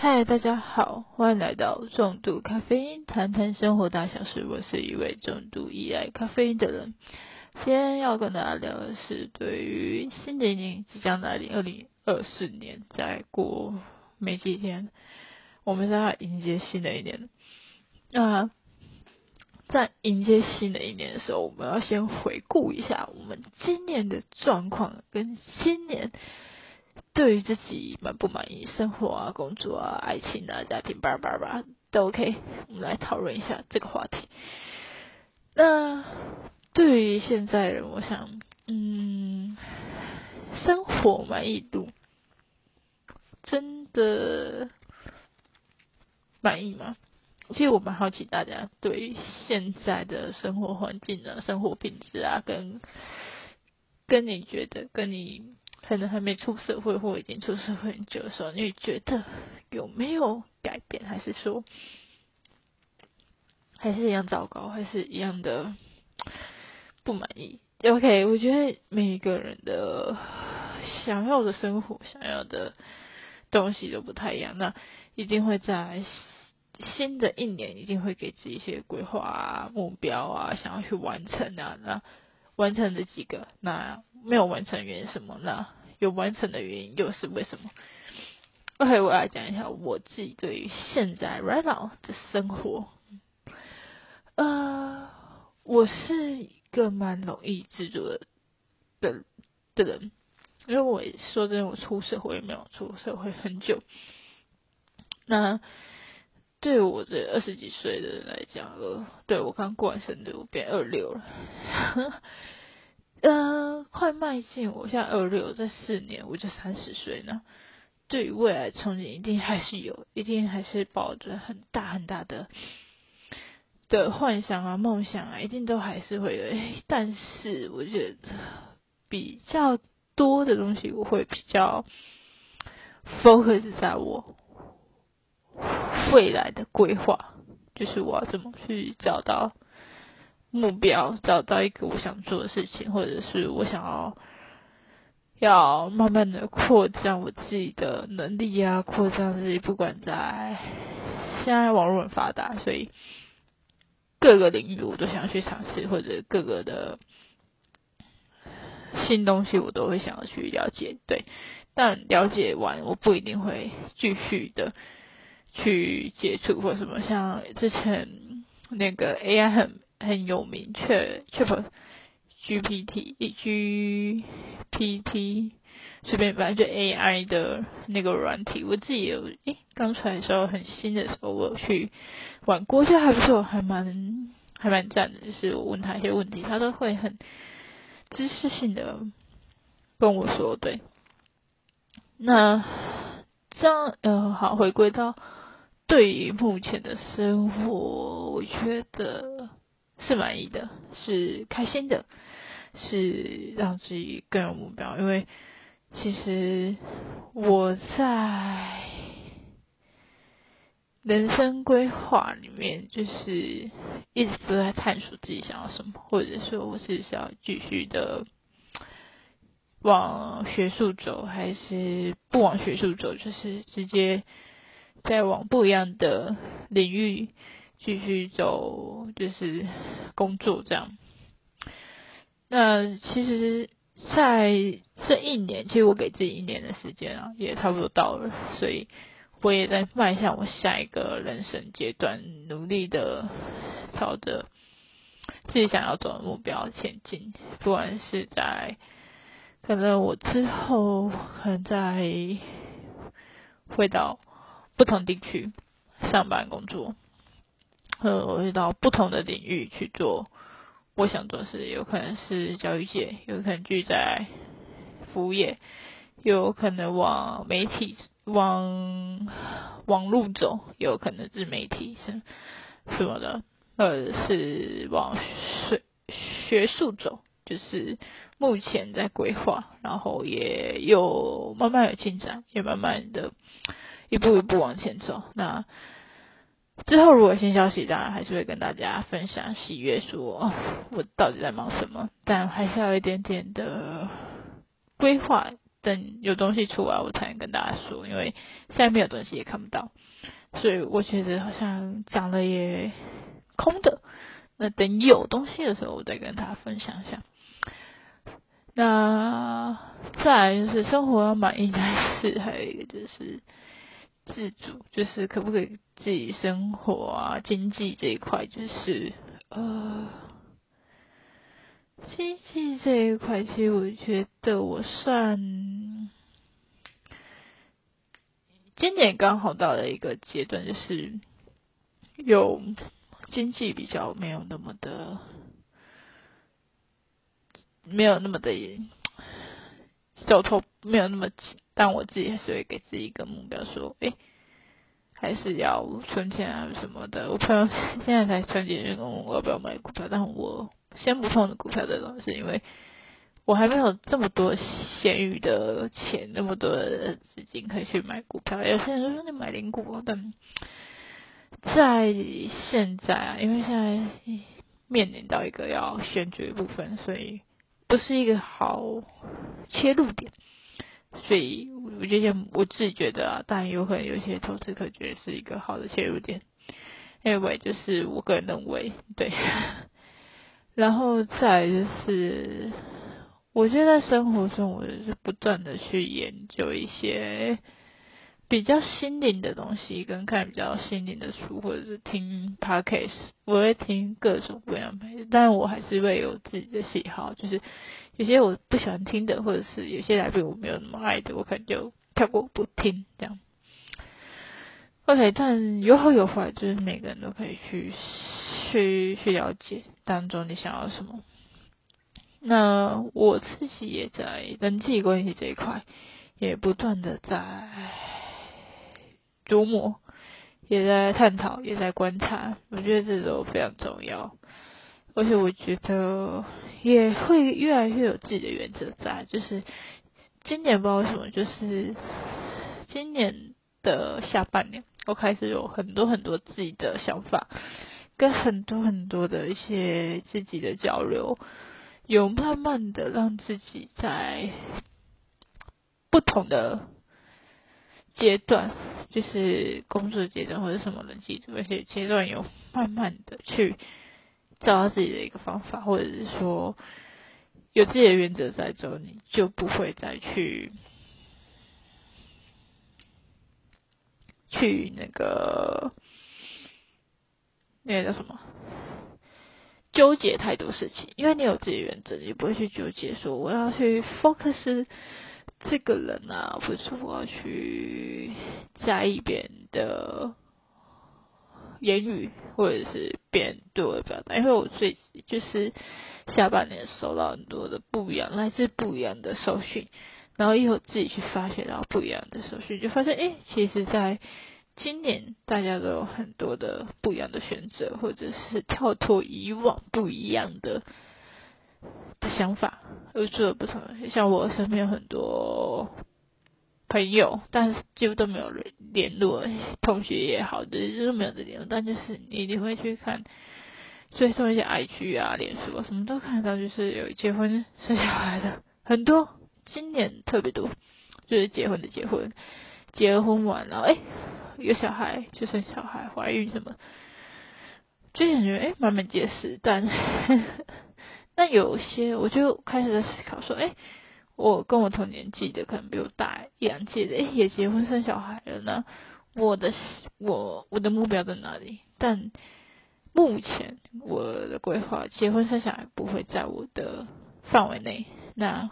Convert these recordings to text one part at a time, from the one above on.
嗨，大家好，欢迎来到重度咖啡因，谈谈生活大小事。我是一位重度依赖咖啡因的人。今天要跟大家聊的是，对于新的一年即将来临，二零二四年，再过没几天，我们将要迎接新的一年。那在迎接新的一年的时候，我们要先回顾一下我们今年的状况，跟新年。对于自己满不满意，生活啊、工作啊、爱情啊、家庭，叭叭叭都 OK。我们来讨论一下这个话题。那对于现在人，我想，嗯，生活满意度真的满意吗？其实我蛮好奇大家对现在的生活环境啊、生活品质啊，跟跟你觉得，跟你。可能还没出社会，或已经出社会很久的时候，你觉得有没有改变？还是说还是一样糟糕，还是一样的不满意？OK，我觉得每一个人的想要的生活、想要的东西都不太一样。那一定会在新的一年，一定会给自己一些规划啊、目标啊，想要去完成啊。那完成这几个，那没有完成原因什么？那有完成的原因又是为什么？OK，我来讲一下我自己对于现在 right now 的生活。呃，我是一个蛮容易知足的的人，因为我说真的，我出社会没有出社会很久。那对我这二十几岁的人来讲，呃，对我刚过完生日，我变二六了。呃，快迈进，我现在二六，在四年我就三十岁呢。对于未来憧憬，一定还是有，一定还是抱着很大很大的的幻想啊、梦想啊，一定都还是会有。但是我觉得比较多的东西，我会比较 focus 在我未来的规划，就是我要怎么去找到。目标找到一个我想做的事情，或者是我想要要慢慢的扩张我自己的能力啊，扩张自己，不管在现在网络很发达，所以各个领域我都想要去尝试，或者各个的新东西我都会想要去了解。对，但了解完我不一定会继续的去接触或什么，像之前那个 AI 很。很有名，确确不 GPT GPT 随便反正就 AI 的那个软体，我自己有诶刚出来的时候很新的时候，我有去玩过，就还不错，还蛮还蛮赞的。就是我问他一些问题，他都会很知识性的跟我说。对，那这样呃好，回归到对于目前的生活，我觉得。是满意的，是开心的，是让自己更有目标。因为其实我在人生规划里面，就是一直都在探索自己想要什么，或者说我是想要继续的往学术走，还是不往学术走，就是直接在往不一样的领域。继续走就是工作这样。那其实在这一年，其实我给自己一年的时间啊，也差不多到了，所以我也在迈向我下一个人生阶段，努力的朝着自己想要走的目标前进。不管是在可能我之后可能在回到不同地区上班工作。呃，我到不同的领域去做我想做的事，有可能是教育界，有可能聚在服务业，有可能往媒体、往网路走，有可能自媒体是什么的，呃，是往学学术走，就是目前在规划，然后也有慢慢有进展，也慢慢的一步一步往前走。那之后如果新消息，当然还是会跟大家分享喜悦，说我到底在忙什么，但还是要一点点的规划，等有东西出来我才能跟大家说，因为现在没有东西也看不到，所以我觉得好像讲了也空的。那等有东西的时候，我再跟大家分享一下。那再来就是生活要满意，但是还有一个就是自主，就是可不可以自己生活啊？经济这一块就是呃。经济这一块，其实我觉得我算今年刚好到了一个阶段，就是有经济比较没有那么的没有那么的手头没有那么紧，但我自己还是会给自己一个目标，说，哎，还是要存钱啊什么的。我朋友现在才存钱，问我要不要买股票，但我。先不碰股票这种事，因为我还没有这么多闲余的钱，那么多的资金可以去买股票。有些人就说你买零股，但在现在啊，因为现在面临到一个要选举的部分，所以不是一个好切入点。所以我觉得我自己觉得啊，当然有可能有些投资客觉得是一个好的切入点。Anyway，就是我个人认为，对。然后再就是，我觉得在生活中，我就是不断的去研究一些比较心灵的东西，跟看比较心灵的书，或者是听 podcast，我会听各种各样的，但我还是会有自己的喜好，就是有些我不喜欢听的，或者是有些来宾我没有那么爱的，我可能就跳过不听这样。OK，但有好有坏，就是每个人都可以去。去去了解当中你想要什么。那我自己也在人际关系这一块，也不断的在琢磨，也在探讨，也在观察。我觉得这都非常重要，而且我觉得也会越来越有自己的原则在。就是今年不知道为什么，就是今年的下半年，我开始有很多很多自己的想法。跟很多很多的一些自己的交流，有慢慢的让自己在不同的阶段，就是工作阶段或者什么人际关系阶段，有慢慢的去找到自己的一个方法，或者是说有自己的原则在之后，你就不会再去去那个。那个叫什么？纠结太多事情，因为你有自己的原则，你不会去纠结说我要去 focus 这个人啊，或者我要去在意别人的言语，或者是别人对我的表达。因为我最就是下半年收到很多的不一样，来自不一样的手讯，然后以后自己去发现到不一样的手讯，就发现哎，其实，在今年大家都有很多的不一样的选择，或者是跳脱以往不一样的的想法，而做了不同。像我身边有很多朋友，但是几乎都没有联络，同学也好，就是没有的联络。但就是你一定会去看，追踪一些 IG 啊、脸书啊，什么都看到，就是有结婚生小孩的很多，今年特别多，就是结婚的结婚，结婚完了，哎。有小孩就生小孩，怀孕什么，就感觉哎慢慢结实，但但有些我就开始在思考说，哎，我跟我同年纪的可能比我大一两届的，哎也结婚生小孩了呢，我的我我的目标在哪里？但目前我的规划，结婚生小孩不会在我的范围内。那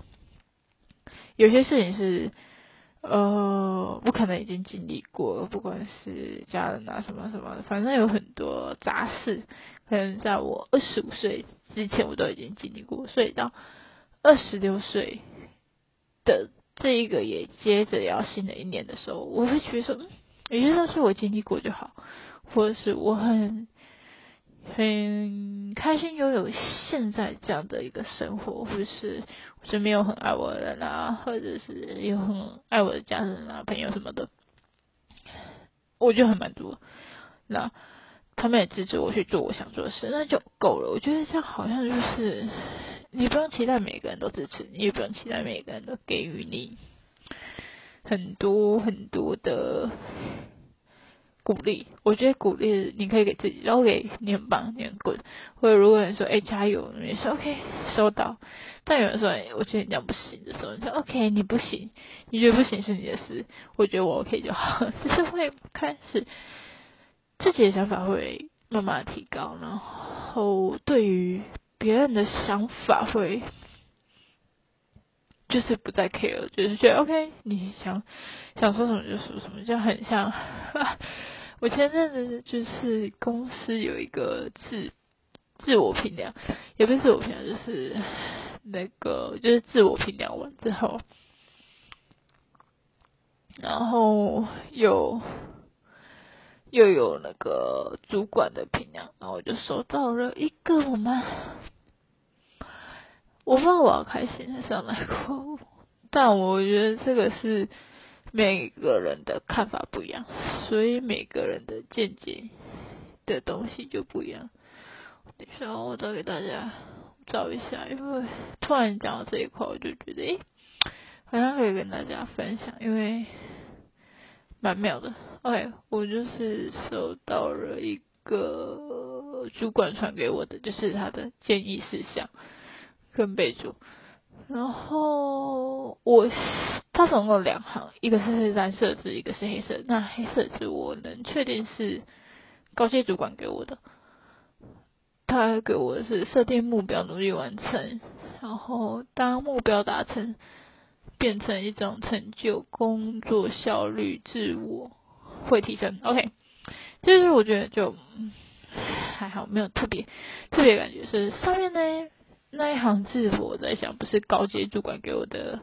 有些事情是。呃，我可能已经经历过，不管是家人啊什么什么，反正有很多杂事，可能在我二十五岁之前我都已经经历过，所以到二十六岁的这一个也接着要新的一年的时候，我会觉得说，有些东西我经历过就好，或者是我很。很开心拥有现在这样的一个生活，或者是我身边有很爱我的人啊，或者是有很爱我的家人啊、朋友什么的，我就很满足。那他们也支持我去做我想做的事，那就够了。我觉得这样好像就是你不用期待每个人都支持你，也不用期待每个人都给予你很多很多的鼓励。我觉得鼓励你可以给自己，然后给你很棒，你很滚。或者如果你说哎加油，你说 OK 收到。但有人说哎我觉得你这样不行的时候，你说 OK 你不行，你觉得不行是你的事，我觉得我 OK 就好。只是会开始自己的想法会慢慢提高，然后对于别人的想法会。就是不再 care，就是觉得 OK，你想想说什么就说什么，就很像 我前阵子就是公司有一个自自我评量，也不是自我评量，就是那个就是自我评量完之后，然后有又有那个主管的评量，然后我就收到了一个我们。我不知道我要开心还是要难过，但我觉得这个是每个人的看法不一样，所以每个人的见解的东西就不一样。等一下，我再给大家找一下，因为突然讲到这一块，我就觉得诶，好像可以跟大家分享，因为蛮妙的。OK，我就是收到了一个主管传给我的，就是他的建议事项。跟备注，然后我它总共两行，一个是蓝色字，一个是黑色。那黑色字我能确定是高阶主管给我的，他给我的是设定目标，努力完成，然后当目标达成，变成一种成就，工作效率自我会提升。OK，就是我觉得就还好，没有特别特别感觉是上面呢。那一行字我在想，不是高阶主管给我的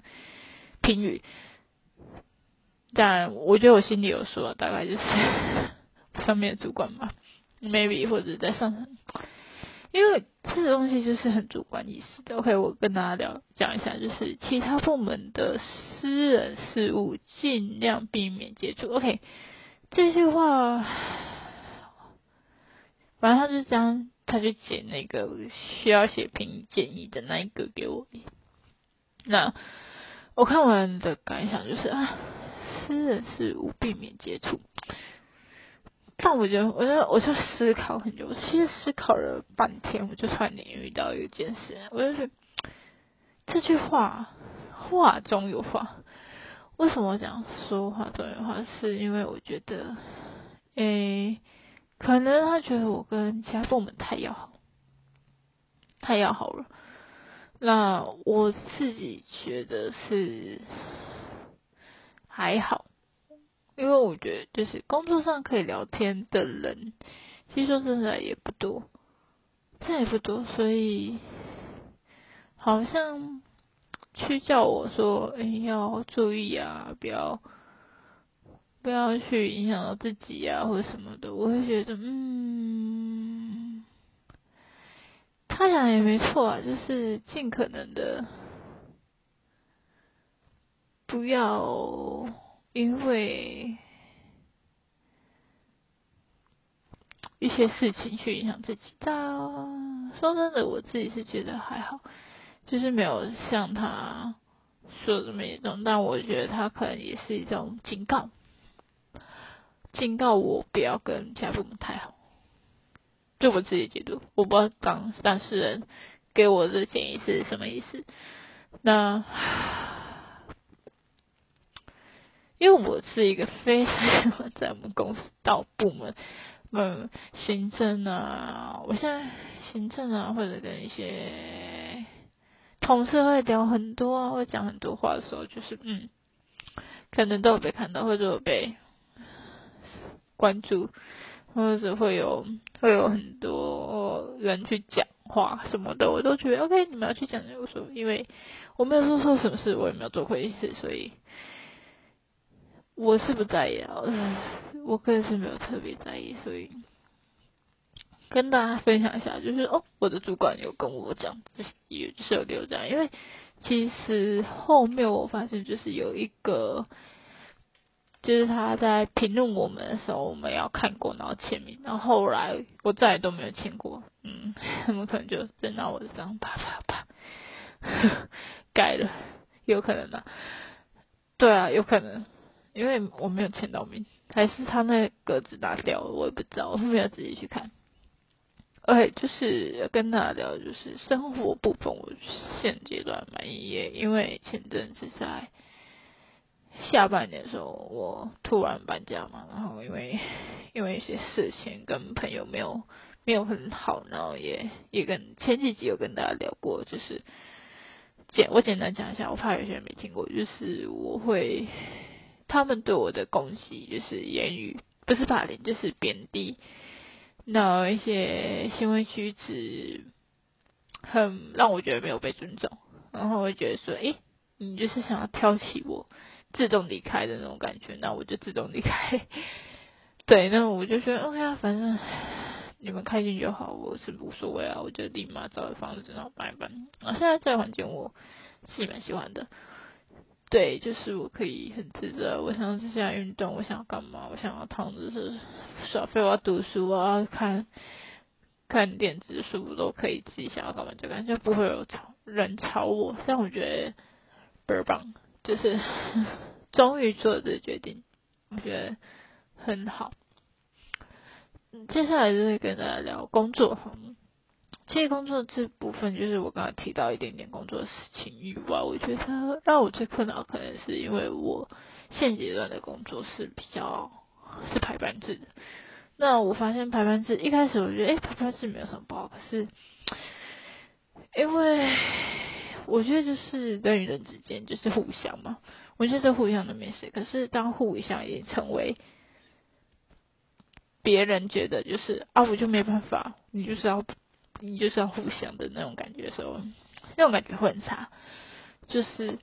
评语，但我觉得我心里有数，大概就是 上面的主管吧，maybe 或者在上层，因为这个东西就是很主观意识的。OK，我跟大家聊讲一下，就是其他部门的私人事务尽量避免接触。OK，这句话，反正他就这样。他就写那个需要写评建议的那一个给我。那我看完的感想就是啊，私人事务避免接触。但我觉得，我就我就思考很久，其实思考了半天，我就突然遇到一件事，我就觉得这句话话中有话。为什么讲说话中有话？是因为我觉得，诶。可能他觉得我跟其他部门太要好，太要好了。那我自己觉得是还好，因为我觉得就是工作上可以聊天的人，其实说真的也不多，这也不多，所以好像去叫我说，哎，要注意啊，不要。不要去影响到自己呀，或者什么的，我会觉得，嗯，他讲也没错啊，就是尽可能的不要因为一些事情去影响自己。但说真的，我自己是觉得还好，就是没有像他说的这么严重，但我觉得他可能也是一种警告。警告我不要跟其他部门太好，就我自己解读，我不知道当当事人给我的建议是什么意思。那 因为我是一个非常喜欢在我们公司到部门，嗯，行政啊，我现在行政啊，或者跟一些同事会聊很多啊，会讲很多话的时候，就是嗯，可能都有被看到，或者有被。关注，或者会有会有很多人去讲话什么的，我都觉得 OK，你们要去讲就说，因为我没有做错什么事，我也没有做亏事，所以我是不在意啊，我个人是没有特别在意，所以跟大家分享一下，就是哦，我的主管有跟我讲，也就是有留讲，因为其实后面我发现就是有一个。就是他在评论我们的时候，我们要看过，然后签名。然后后来我再也都没有签过，嗯，他们可能就真拿我的章啪啪啪 改了，有可能的。对啊，有可能。因为我没有签到名，还是他那格子拿掉了，我也不知道，我没有仔细去看。OK，就是跟大家聊，就是生活部分，我现阶段满意，也因为前阵子在下半年的时候，我突然搬家嘛，然后因为 因为一些事情跟朋友没有没有很好，然后也也跟前几集有跟大家聊过，就是简我简单讲一下，我怕有些人没听过，就是我会。他们对我的攻击就是言语，不是霸凌，就是贬低。那一些行为举止很让我觉得没有被尊重，然后会觉得说：“诶，你就是想要挑起我自动离开的那种感觉。”那我就自动离开。对，那我就觉得 OK 啊，反正你们开心就好，我是无所谓啊。我就立马找个房子然后搬一搬。啊，现在这个环境我是蛮喜欢的。对，就是我可以很自在。我想在家运动，我想要干嘛？我想要躺着是耍废，我要读书啊，看看电子书都可以，自己想要干嘛就干，就不会有吵人吵我。但我觉得倍儿棒，就是 终于做了这个决定，我觉得很好。接下来就是跟大家聊工作哈。其实工作这部分，就是我刚才提到一点点工作事情以外，我觉得让我最困扰，可能是因为我现阶段的工作是比较是排班制的。那我发现排班制一开始我觉得，哎，排班制没有什么不好，可是因为我觉得就是人与人之间就是互相嘛，我觉得互相的没事。可是当互相已经成为别人觉得就是啊，我就没办法，你就是要。你就是要互相的那种感觉的时候，那种感觉会很差。就是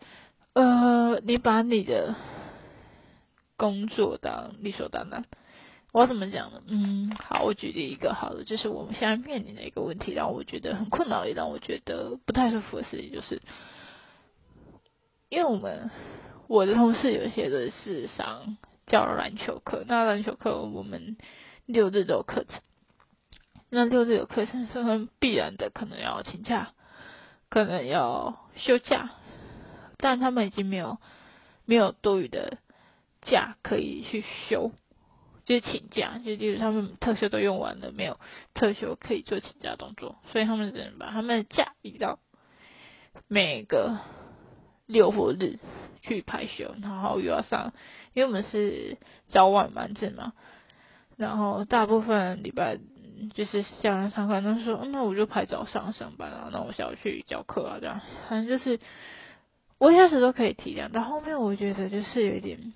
呃，你把你的工作当理所当然。我怎么讲呢？嗯，好，我举例一个好的，就是我们现在面临的一个问题，让我觉得很困扰，也让我觉得不太舒服的事情，就是因为我们我的同事有些人是上教篮球课，那篮球课我们六日都有课程。那六日有课程是很必然的，可能要请假，可能要休假，但他们已经没有没有多余的假可以去休，就请假，就就是他们特休都用完了，没有特休可以做请假动作，所以他们只能把他们的假移到每个六或日去排休，然后又要上，因为我们是早晚班制嘛，然后大部分礼拜。就是下来上课，那说那我就排早上上班啊，那我下午去教课啊，这样反正就是我一开始都可以体谅，到后面我觉得就是有点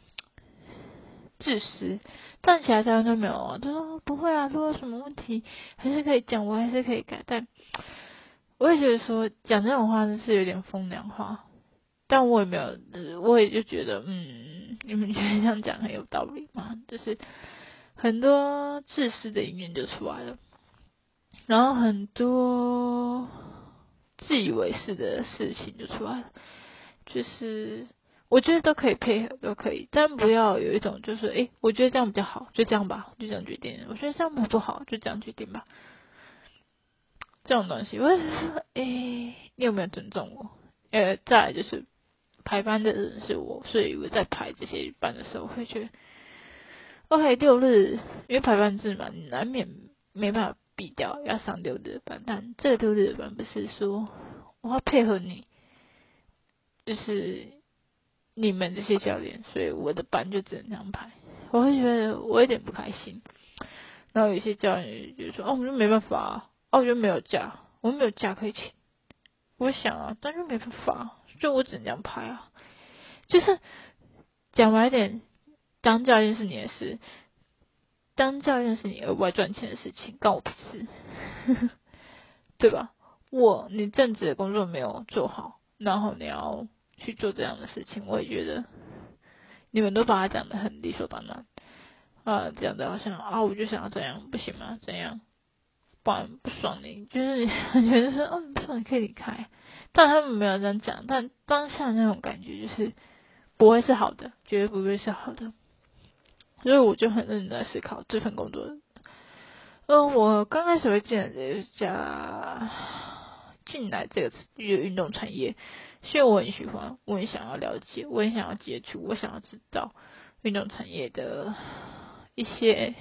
自私，站起来台湾都没有啊，他说不会啊，说什么问题还是可以讲，我还是可以改，但我也觉得说讲这种话是有点风凉话，但我也没有，我也就觉得嗯，你们觉得这样讲很有道理吗？就是。很多自私的一面就出来了，然后很多自以为是的事情就出来了。就是我觉得都可以配合，都可以，但不要有一种就是，诶，我觉得这样比较好，就这样吧，就这样决定。我觉得这样不好，就这样决定吧。这种东西，我是说，诶，你有没有尊重我？呃，再来就是排班的人是我，所以我在排这些班的时候会觉得。OK，六日因为排班制嘛，你难免没办法比掉，要上六日班。但这六日班不是说我要配合你，就是你们这些教练，所以我的班就只能这样排。我会觉得我有点不开心。然后有些教练就说：“哦，我就没办法，啊哦，我就没有假，我没有假可以请。”我想啊，但是没办法，就我只能这样排啊。就是讲白点。当教练是你的事，当教练是你额外赚钱的事情，关我屁事，对吧？我你正职的工作没有做好，然后你要去做这样的事情，我也觉得你们都把它讲的很理所当然啊，这样的好像啊，我就想要这样，不行吗？怎样？不然不爽你，就是你 觉得说，嗯，不爽你可以离开，但他们没有这样讲，但当下那种感觉就是不会是好的，绝对不会是好的。所以我就很认真在思考这份工作。嗯，我刚开始会进来这家，进来这个运动产业，所以我很喜欢，我很想要了解，我很想要接触，我想要知道，运动产业的一些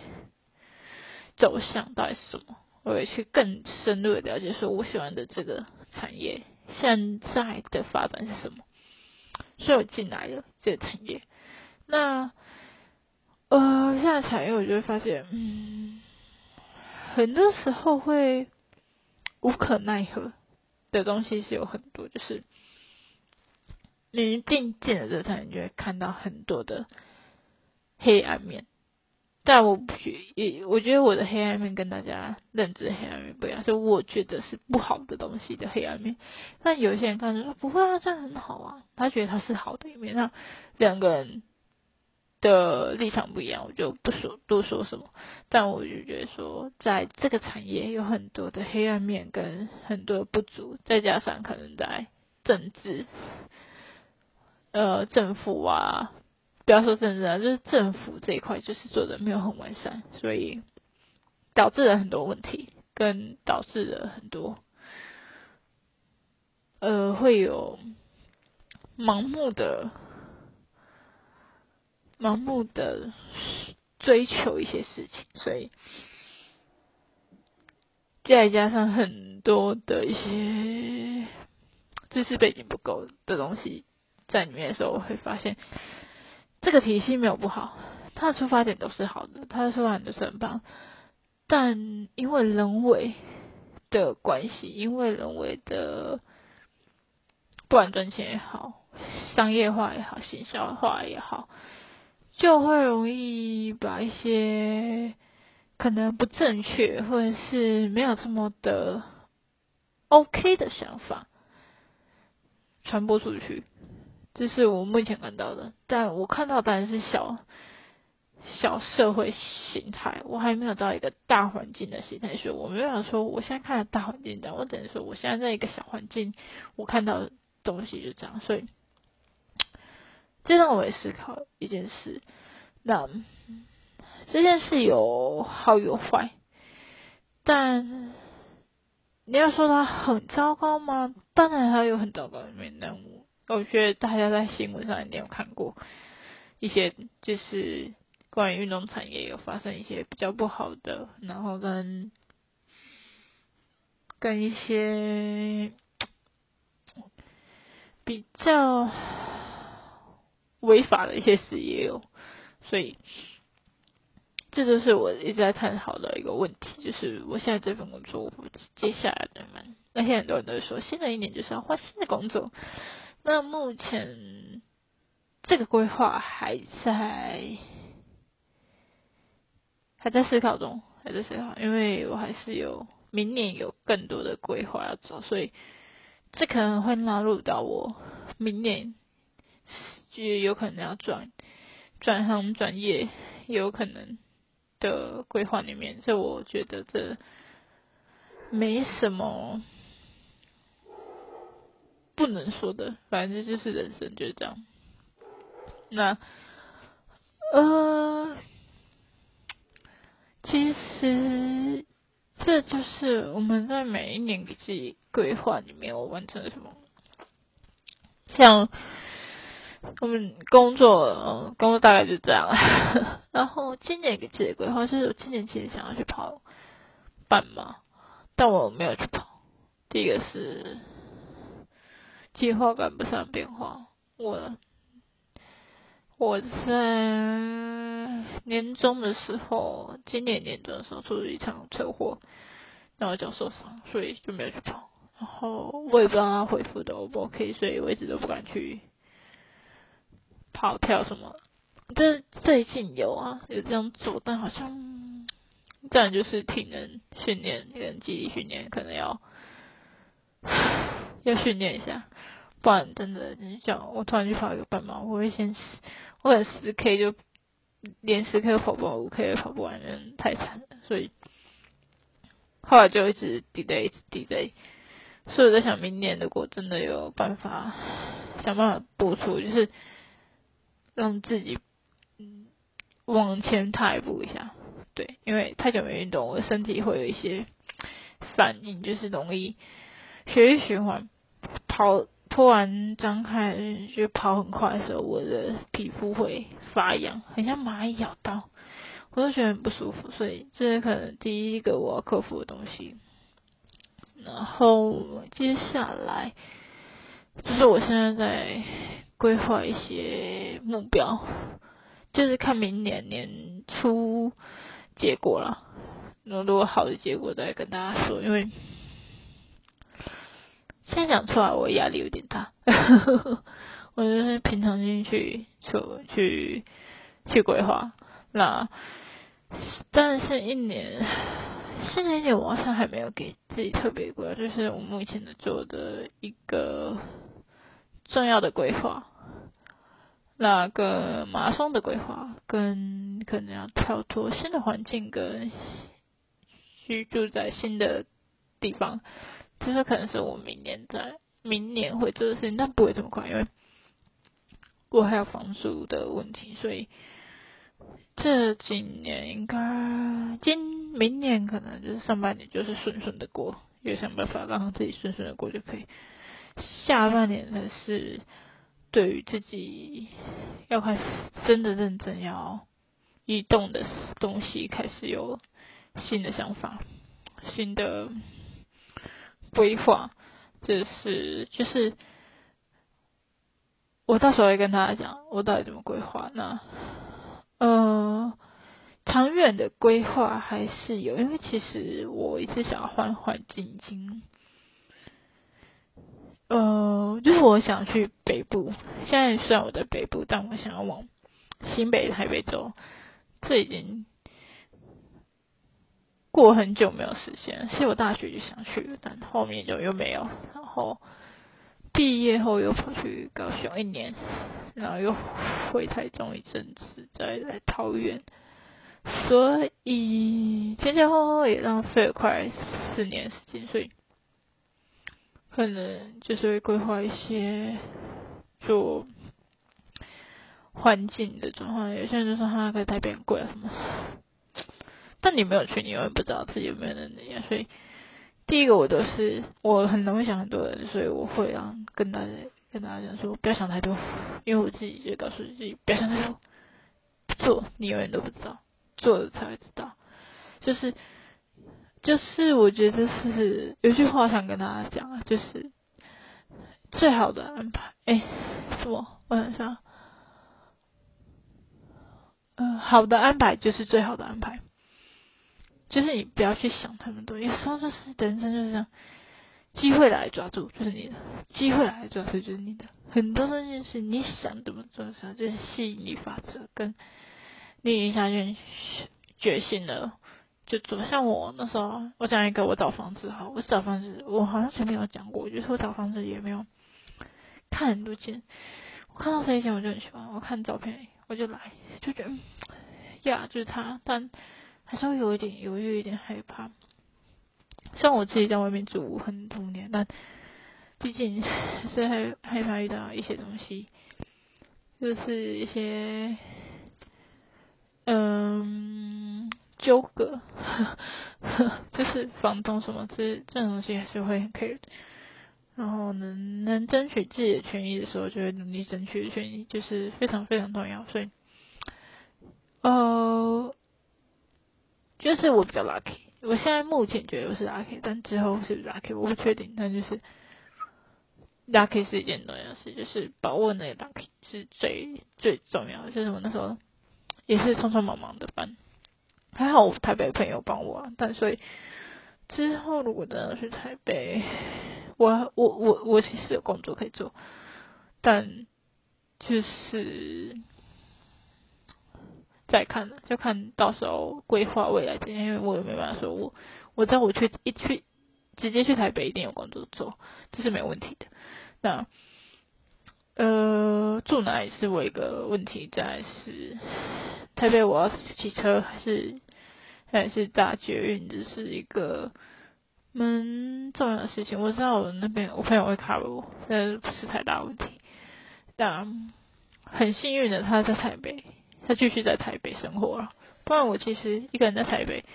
走向到底是什么，我也去更深入的了解，说我喜欢的这个产业现在的发展是什么，所以我进来了这个产业。那呃，现在产业我就会发现，嗯，很多时候会无可奈何的东西是有很多，就是你一定进了这个产业，你就会看到很多的。黑暗面，但我不觉，我觉得我的黑暗面跟大家认知黑暗面不一样，所以我觉得是不好的东西的黑暗面。但有些人看着说不会啊，这样很好啊，他觉得他是好的一面。那两个人的立场不一样，我就不说多说什么。但我就觉得说，在这个产业有很多的黑暗面跟很多的不足，再加上可能在政治，呃，政府啊。不要说政治啊，就是政府这一块就是做的没有很完善，所以导致了很多问题，跟导致了很多呃会有盲目的盲目的追求一些事情，所以再加上很多的一些知识背景不够的东西在里面的时候，我会发现。这个体系没有不好，它的出发点都是好的，它的出发点都是很棒。但因为人为的关系，因为人为的不管赚钱也好，商业化也好，行销化也好，就会容易把一些可能不正确或者是没有这么的 OK 的想法传播出去。这是我目前看到的，但我看到当然是小小社会形态，我还没有到一个大环境的形态，所以我没有说我现在看的大环境但，我只能说我现在在一个小环境，我看到的东西就这样，所以这让我也思考一件事，那这件事有好有坏，但你要说它很糟糕吗？当然它有很糟糕的面，但我。我觉得大家在新闻上一定有看过一些，就是关于运动产业有发生一些比较不好的，然后跟跟一些比较违法的一些事也有，所以这就是我一直在探讨的一个问题，就是我现在这份工作，我接下来的嘛，那些很多人都说，新的一年就是要换新的工作。那目前这个规划还在还在思考中，还在思考，因为我还是有明年有更多的规划要走，所以这可能会纳入到我明年就有可能要转转行转业，有可能的规划里面，所以我觉得这没什么。不能说的，反正就是人生就是这样。那呃，其实这就是我们在每一年给自己规划里面，我完成了什么。像我们工作，嗯工作大概就这样。然后今年给自己规划是，我今年其实想要去跑半马，但我没有去跑。第一个是。计划赶不上变化。我我在年终的时候，今年年终的时候出了一场车祸，然后脚受伤，所以就没有去跑。然后我也不知道他恢复的 O 不 OK，所以我一直都不敢去跑跳什么。这最近有啊，有这样做，但好像这样就是体能训练跟肌力训练，可能要。要训练一下，不然真的，你讲我突然去跑一个半马，我会先，我可能十 K 就连十 K 都跑不完，五 K 也跑不完，人太惨了，所以后来就一直 delay delay，所以我在想，明年如果真的有办法想办法补出，就是让自己往前踏一步一下，对，因为太久没运动，我的身体会有一些反应，就是容易血液循环。跑突然张开就跑很快的时候，我的皮肤会发痒，很像蚂蚁咬到，我都觉得很不舒服。所以这是可能第一个我要克服的东西。然后接下来就是我现在在规划一些目标，就是看明年年初结果了。那如果好的结果再跟大家说，因为现在讲出来我压力有点大。我就是平常心去去去去规划，那但是一年。现在一点，我好像还没有给自己特别规划，就是我目前的做的一个重要的规划，那个马拉松的规划，跟可能要跳脱新的环境，跟居住在新的地方，就是可能是我明年在明年会做的事情，但不会这么快，因为我还有房租的问题，所以。这几年应该今明年可能就是上半年就是顺顺的过，也想办法让自己顺顺的过就可以。下半年才是对于自己要开始真的认真要移动的东西开始有新的想法、新的规划。就是就是我到时候会跟大家讲我到底怎么规划那。呃，长远的规划还是有，因为其实我一直想要换环境，经，呃，就是我想去北部。现在虽然我在北部，但我想要往新北、台北走，这已经过很久没有实现。其实我大学就想去，但后面就又没有。然后毕业后又跑去高雄一年。然后又回台中一阵子，再来桃园，所以前前后后也浪费了快四年时间，所以可能就是会规划一些做环境的转换。有些人就说他在台北很贵啊什么，你没有去，你永远不知道自己有没有能力啊。所以第一个我都是我很容易想很多人，所以我会让跟大家。跟大家讲说，不要想太多，因为我自己就告诉自己，不要想太多，做你永远都不知道，做了才会知道。就是，就是我觉得是有句话想跟大家讲啊，就是最好的安排。哎，什么？我想想，嗯，好的安排就是最好的安排，就是你不要去想那么多，有时候就是人生就是这样。机会来抓住就是你的，机会来抓住就是你的。很多东西是你想怎么做的时候，就是吸引力法则，跟你一下就决心了就做。像我那时候，我讲一个我找房子哈，我找房子，我好像前面有讲过，我觉得我找房子也没有看很多间，我看到这一间我就很喜欢，我看照片我就来，就觉得呀就是他，但还是会有一点犹豫，一点害怕。像我自己在外面住很多年，但毕竟 是害害怕遇到一些东西，就是一些嗯纠葛，就是房东什么这这种东西还是会很 care。然后能能争取自己的权益的时候，就会努力争取权益，就是非常非常重要。所以，呃，就是我比较 lucky。我现在目前觉得我是 lucky，但之后是不是 lucky 我不确定。但就是 lucky 是一件重要事，就是把握那个 lucky 是最最重要的。就是我那时候也是匆匆忙忙的搬，还好我台北朋友帮我，但所以之后如果真的去台北，我我我我其实有工作可以做，但就是。再看了，就看到时候规划未来这些，因为我也没办法说，我我知道我去一去直接去台北一定有工作做，这是没有问题的。那呃住哪里是我一个问题，在是台北我要骑车还是还是搭捷运，这是一个蛮重要的事情。我知道我那边我朋友会卡我，但不是太大问题。但很幸运的他在台北。他继续在台北生活了，不然我其实一个人在台北，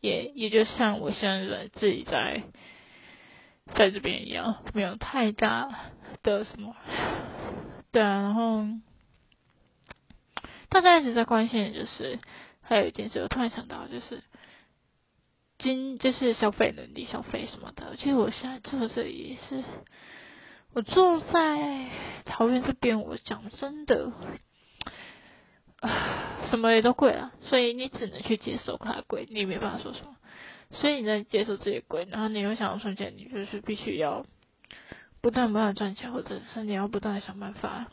也也就像我现在自己在在这边一样，没有太大的什么。对啊，然后大家一直在关心的就是，还有一件事，我突然想到，就是经就是消费能力、消费什么的。其实我现在住这里是，我住在桃园这边，我讲真的，什么也都贵了，所以你只能去接受它贵，你没办法说什么。所以你在接受这些贵，然后你又想要存钱，你就是必须要。不断不断赚钱，或者是你要不断想办法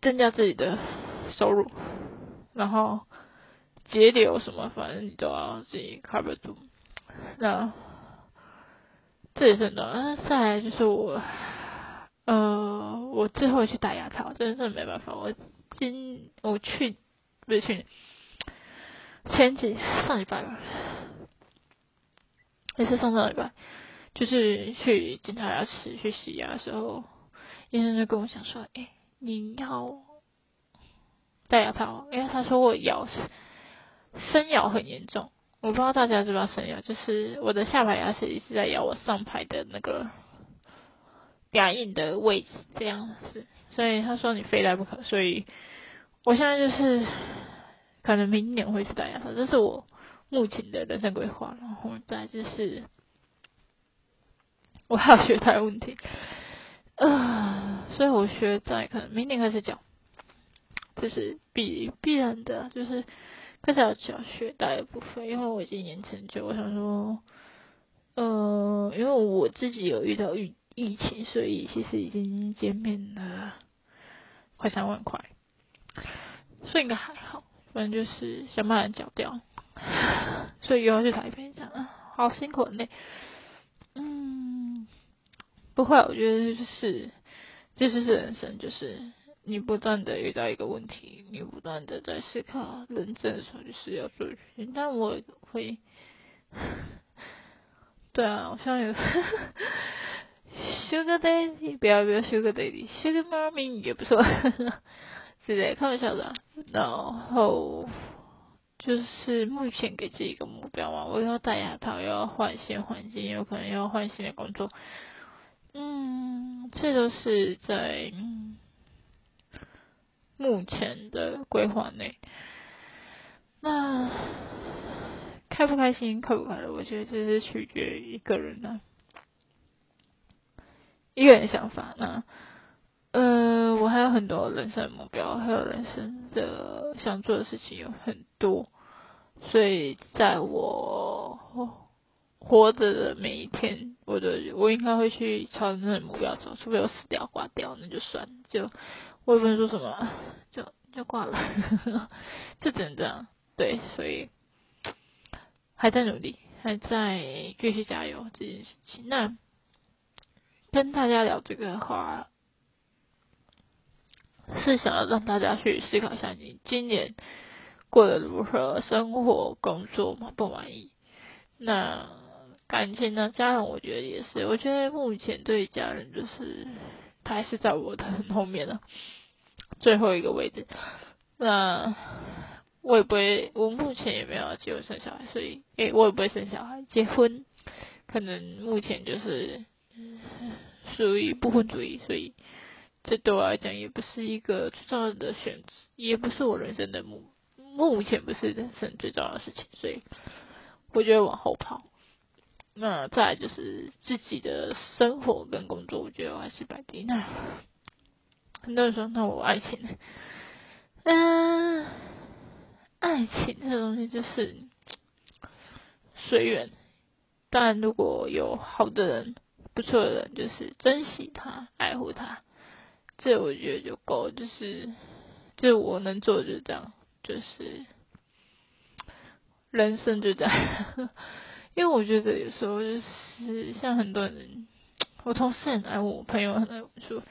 增加自己的收入，然后节流什么，反正你都要自己 cover 住。那这也是的。那再来就是我，呃，我最后去打牙套，真的是没办法。我今我去不是去年前几上礼拜吧，也是上上礼拜。就是去检查牙齿、去洗牙的时候，医生就跟我讲说：“哎，你要戴牙套，因为他说我咬生咬很严重。我不知道大家知不知道生咬，就是我的下排牙齿一直在咬我上排的那个牙龈的位置，这样子。所以他说你非戴不可。所以我现在就是可能明年会去戴牙套，这是我目前的人生规划。然后再就是。”我还有学贷问题，呃，所以我学贷可能明年开始讲，这是必必然的，就是开始要讲学贷的部分，因为我已经延成就，我想说，呃，因为我自己有遇到疫疫情，所以其实已经减免了快三万块，所以应该还好，反正就是想办法缴掉，所以又要去台北讲，好辛苦很累。不会，我觉得就是，这就是人生，就是你不断的遇到一个问题，你不断的在思考人生的时候，就是要做决定。但我会，对啊，我像有 Sugar Daddy，不要不要 Sugar Daddy，Sugar Mommy 也不错，是的，开玩笑的。然后就是目前给自己一个目标嘛，我要戴牙套，要换新环境，有可能要换新的工作。嗯，这都是在目前的规划内。那开不开心，快不快乐，我觉得这是取决于一个人的，一个人想法。那呃，我还有很多人生的目标，还有人生的想做的事情有很多，所以在我。活着的每一天，我的我应该会去朝着那个目标走，除非我死掉挂掉，那就算，就我也不能说什么，就就挂了，就只能这样。对，所以还在努力，还在继续加油这件事情。那跟大家聊这个话，是想要让大家去思考一下，你今年过得如何，生活、工作满不满意？那。感情呢，家人我觉得也是。我觉得目前对家人就是，他还是在我的后面的 最后一个位置。那我也不会，我目前也没有结婚生小孩，所以诶，我也不会生小孩。结婚可能目前就是 属于不婚主义，所以这对我来讲也不是一个最重要的选择，也不是我人生的目目前不是人生最重要的事情，所以我就会往后跑。那再就是自己的生活跟工作，我觉得我还是摆第一。那很多人说，那我爱情？嗯，爱情这东西就是随缘。但如果有好的人、不错的人，就是珍惜他、爱护他，这我觉得就够。就是，就我能做的就是这样，就是人生就这样。因为我觉得有时候就是像很多人，我同事很爱我，朋友很爱我说，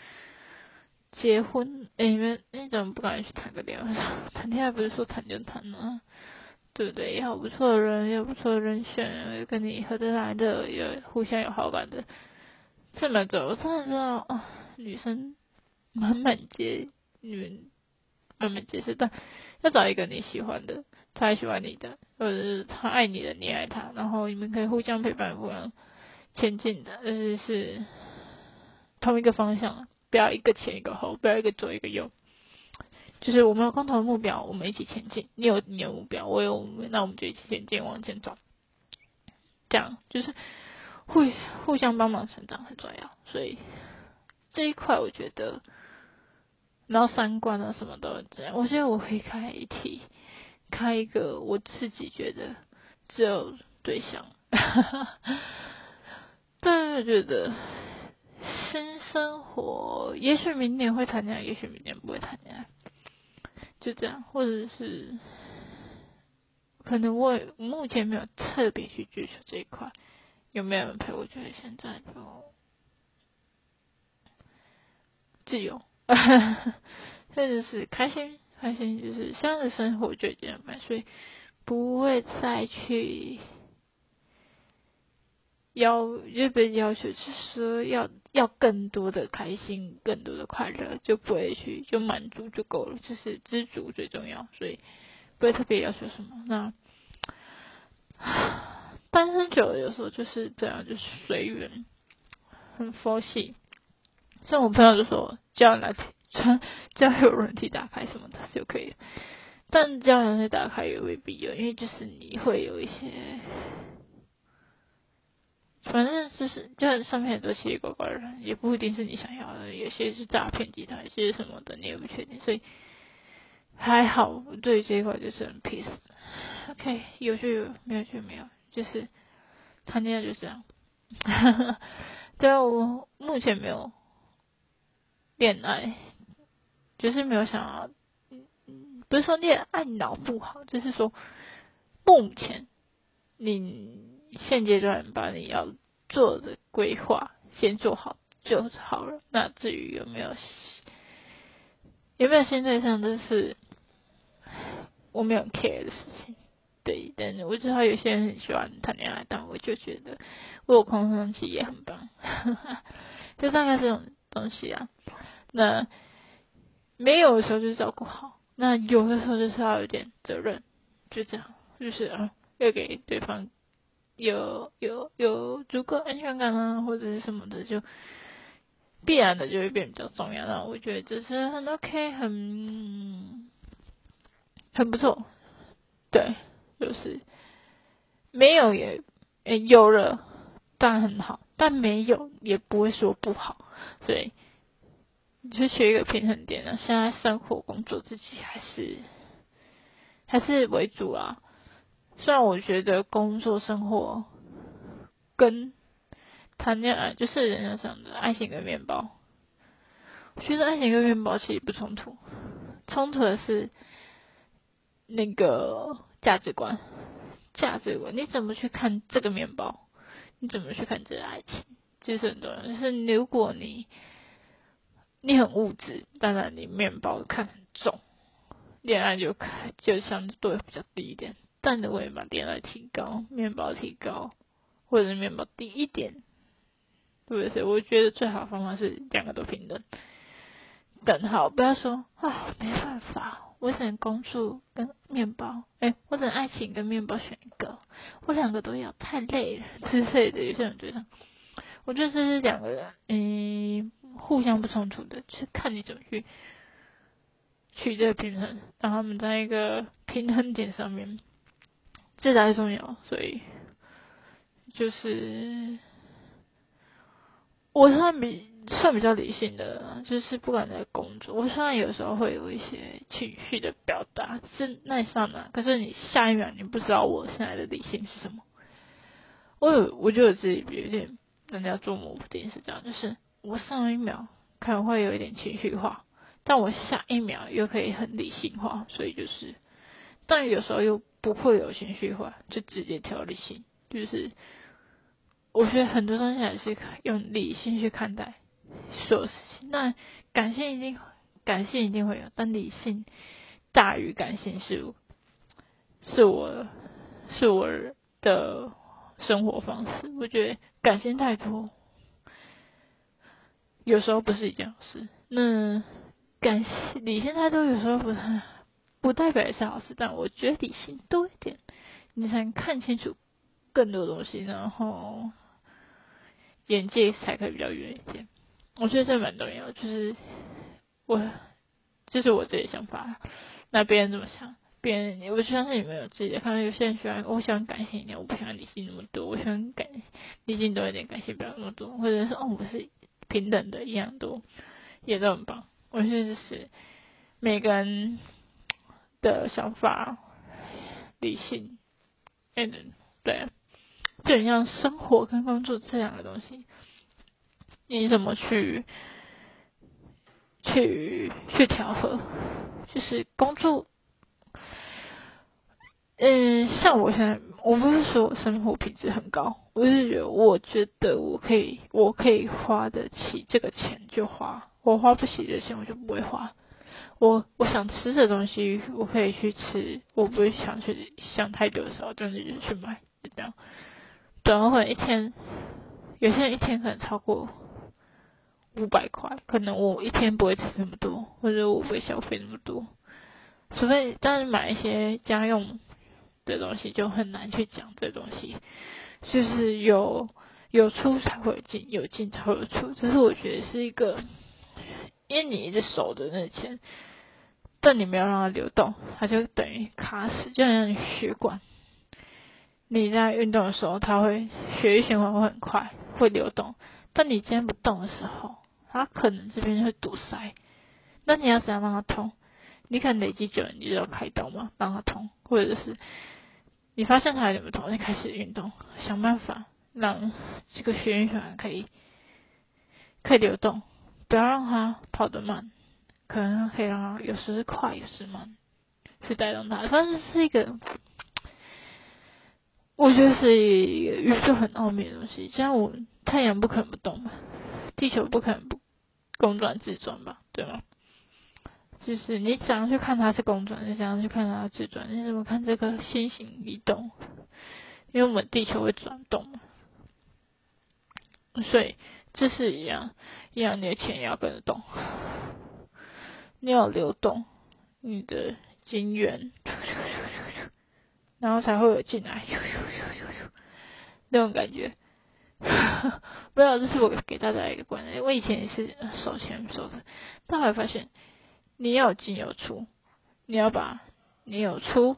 结婚，哎，你们你怎么不敢去谈个恋爱？谈恋爱不是说谈就谈吗？对不对？也有不错的人，也有不错的人选，跟你合得来的，有互相有好感的，这么走，我真的知道啊，女生满满街，你们满满街是但要找一个你喜欢的。他喜欢你的，或者是他爱你的，你爱他，然后你们可以互相陪伴，互相前进的，而是是同一个方向，不要一个前一个后，不要一个左一个右，就是我们有共同的目标，我们一起前进。你有你的目标，我有我们，那我们就一起前进，往前走。这样就是互互相帮忙成长很重要，所以这一块我觉得，然后三观啊什么都这样，我觉得我会开一题，开一个我自己觉得只有对象，但是我觉得新生活，也许明年会谈恋爱，也许明年不会谈恋爱，就这样，或者是。可能我目前没有特别去追求这一块，有没有人陪？我觉得现在就自由，甚至是开心，开心就是这样的生活就已经很满，所以不会再去要，就被要求，是说要要更多的开心，更多的快乐，就不会去就满足就够了，就是知足最重要，所以。不会特别要求什么，那 单身久了有时候就是这样，就是随缘，很佛系。像我朋友就说，叫来穿交友软体打开什么的就可以，但交友软体打开也未必有，因为就是你会有一些，反正就是就上面很多奇奇怪怪的人，也不一定是你想要的，有些是诈骗集团，有些什么的你也不确定，所以。还好，对这一块就是很 peace。OK，有就有，没有就没有，就是谈恋爱就这样。对啊，我目前没有恋爱，就是没有想要，不是说恋爱脑不好，就是说目前你现阶段把你要做的规划先做好就好了。那至于有没有有没有新对象，这是。我没有 care 的事情，对，但是我知道有些人很喜欢谈恋爱，但我就觉得我有空窗期也很棒，就大概这种东西啊。那没有的时候就照顾好，那有的时候就是要有点责任，就这样，就是啊，要给对方有有有足够安全感啊，或者是什么的，就必然的就会变比较重要。那我觉得这是很 OK，很。很不错，对，就是没有也有了，当然很好，但没有也不会说不好，所以你就学一个平衡点啊。现在生活工作自己还是还是为主啊。虽然我觉得工作生活跟谈恋爱就是人家讲的爱情跟面包，我觉得爱情跟面包其实不冲突，冲突的是。那个价值观，价值观，你怎么去看这个面包？你怎么去看这个爱情？就是很多人，就是如果你你很物质，当然你面包看很重，恋爱就看就相对比较低一点。但如果你把恋爱提高，面包提高，或者是面包低一点，对不对？我觉得最好的方法是两个都平等，等好，不要说啊，没办法。我只能工作跟面包，哎，我只能爱情跟面包选一个，我两个都要，太累了之类的。有些人觉得，我觉得这是两个人，嗯，互相不冲突的，就看你怎么去取这个平衡，让他们在一个平衡点上面，这才重要。所以，就是我算比。算比较理性的，就是不管在工作，我虽然有时候会有一些情绪的表达，是那上呢，可是你下一秒你不知道我现在的理性是什么。我有，我觉得自己有点人家做模糊点是这样，就是我上一秒可能会有一点情绪化，但我下一秒又可以很理性化，所以就是，但有时候又不会有情绪化，就直接调理性，就是我觉得很多东西还是用理性去看待。所有事情，那感性一定感性一定会有，但理性大于感性是是我是我的生活方式。我觉得感性太多，有时候不是一件好事。那感性理性太多，有时候不太不代表也是好事。但我觉得理性多一点，你才能看清楚更多东西，然后眼界才可以比较远一点。我觉得这蛮重要，就是我这是我自己的想法，那别人怎么想？别人我相信你们有自己的看法。有些人喜欢，我喜欢感性一点，我不喜欢理性那么多。我喜欢感理性多一点，感性不要那么多。或者是哦，我是平等的，一样多，也都很棒。我觉得就是每个人的想法理性，，and，对，就很像生活跟工作这两个东西，你怎么去去去调和？就是工作。嗯，像我现在，我不是说生活品质很高，我是觉得，我觉得我可以，我可以花得起这个钱就花，我花不起这钱我就不会花。我我想吃的东西，我可以去吃，我不会想去想太久的时候，真的就去买，就这样。短可能一天，有些人一天可能超过五百块，可能我一天不会吃那么多，或者我不会消费那么多，除非但是买一些家用。的东西就很难去讲这东西，就是有有出才会有进，有进才会有出。只是我觉得是一个，因为你一直守着那钱，但你没有让它流动，它就等于卡死，就像血管，你在运动的时候，它会血液循环会很快，会流动。但你今天不动的时候，它可能这边会堵塞。那你要怎样让它通？你可能累积久了，你就要开刀嘛，让它通，或者是。你发现它有点不通，你开始运动，想办法让这个血液循环可以可以流动，不要让它跑得慢，可能可以让它有时快，有时慢，去带动它。反正是一个，我觉得是一个宇宙很奥秘的东西。像我太阳不可能不动吧，地球不可能不公转自转吧，对吗？就是你想要去看它是公转，你想要去看它自转，你怎么看这个星星移动？因为我们地球会转动嘛，所以这是一样，一样你的钱也要跟着动，你要流动你的金元，然后才会有进来，那种感觉。没有，这是我给大家一个观念。我以前也是收钱收的，但后来发现。你要进有出，你要把你有出，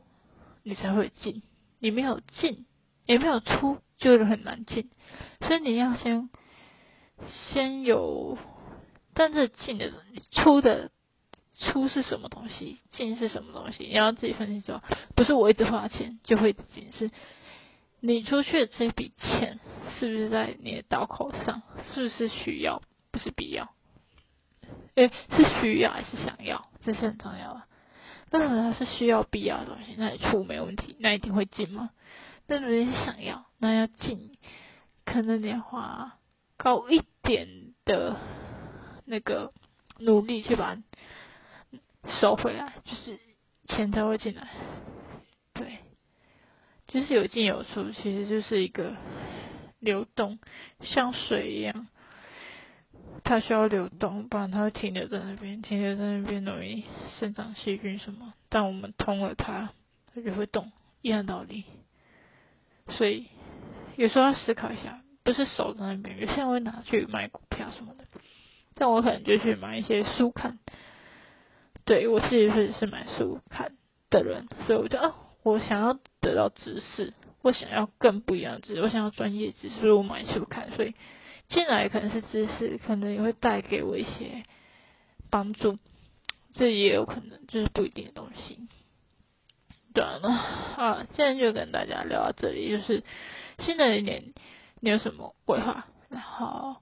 你才会进。你没有进，也没有出，就是很难进。所以你要先先有，但是进的出的出是什么东西，进是什么东西，你要自己分析走。不是我一直花钱就会进，是你出去的这笔钱是不是在你的刀口上，是不是需要，不是必要。诶，是需要还是想要？这是很重要的。那如果它是需要、必要的东西，那你出没问题，那一定会进吗？那如果是想要，那要进，可能得花高一点的那个努力去把收回来，就是钱才会进来。对，就是有进有出，其实就是一个流动，像水一样。它需要流动，不然它会停留在那边，停留在那边容易生长细菌什么。但我们通了它，它就会动，一样道理。所以有时候要思考一下，不是守在那边，有些人会拿去买股票什么的，但我可能就去买一些书看。对我自己是是买书看的人，所以我就啊，我想要得到知识，我想要更不一样的知识，我想要专业知识，所以我买书看，所以。进来可能是知识，可能也会带给我一些帮助，这也有可能就是不一定的东西。对了，啊，现在就跟大家聊到这里，就是新的一年你有什么规划？然后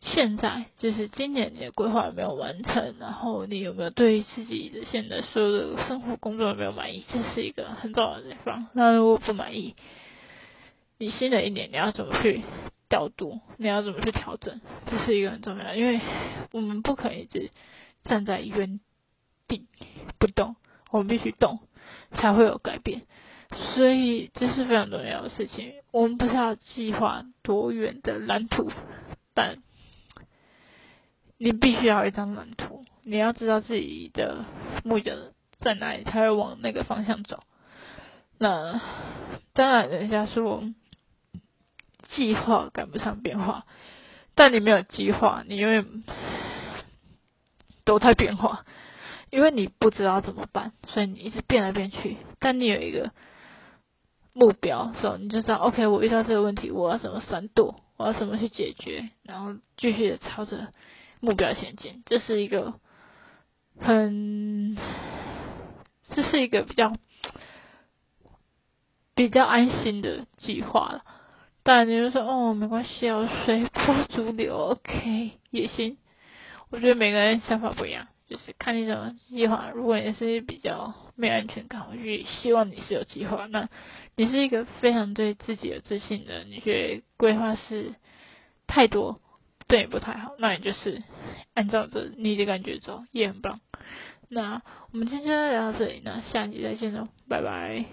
现在就是今年你的规划有没有完成？然后你有没有对自己的现在所有的生活工作有没有满意？这是一个很重要的地方。那如果不满意，你新的一年你要怎么去？调度你要怎么去调整，这是一个很重要的，因为我们不可以只站在原地不动，我们必须动才会有改变，所以这是非常重要的事情。我们不是要计划多远的蓝图，但你必须要一张蓝图，你要知道自己的目标在哪里，才会往那个方向走。那当然，人家说。计划赶不上变化，但你没有计划，你永远都在变化，因为你不知道怎么办，所以你一直变来变去。但你有一个目标时候，你就知道，OK，我遇到这个问题，我要怎么闪躲，我要怎么去解决，然后继续的朝着目标前进。这是一个很，这是一个比较。比较安心的计划了，当然你就说哦，没关系啊，随波逐流，OK 也行。我觉得每个人想法不一样，就是看你怎么计划。如果你是比较没有安全感，我就希望你是有计划。那你是一个非常对自己有自信的，你觉得规划是太多，对你不太好，那你就是按照着你的感觉走，也很棒。那我们今天就聊到这里，那下集再见喽，拜拜。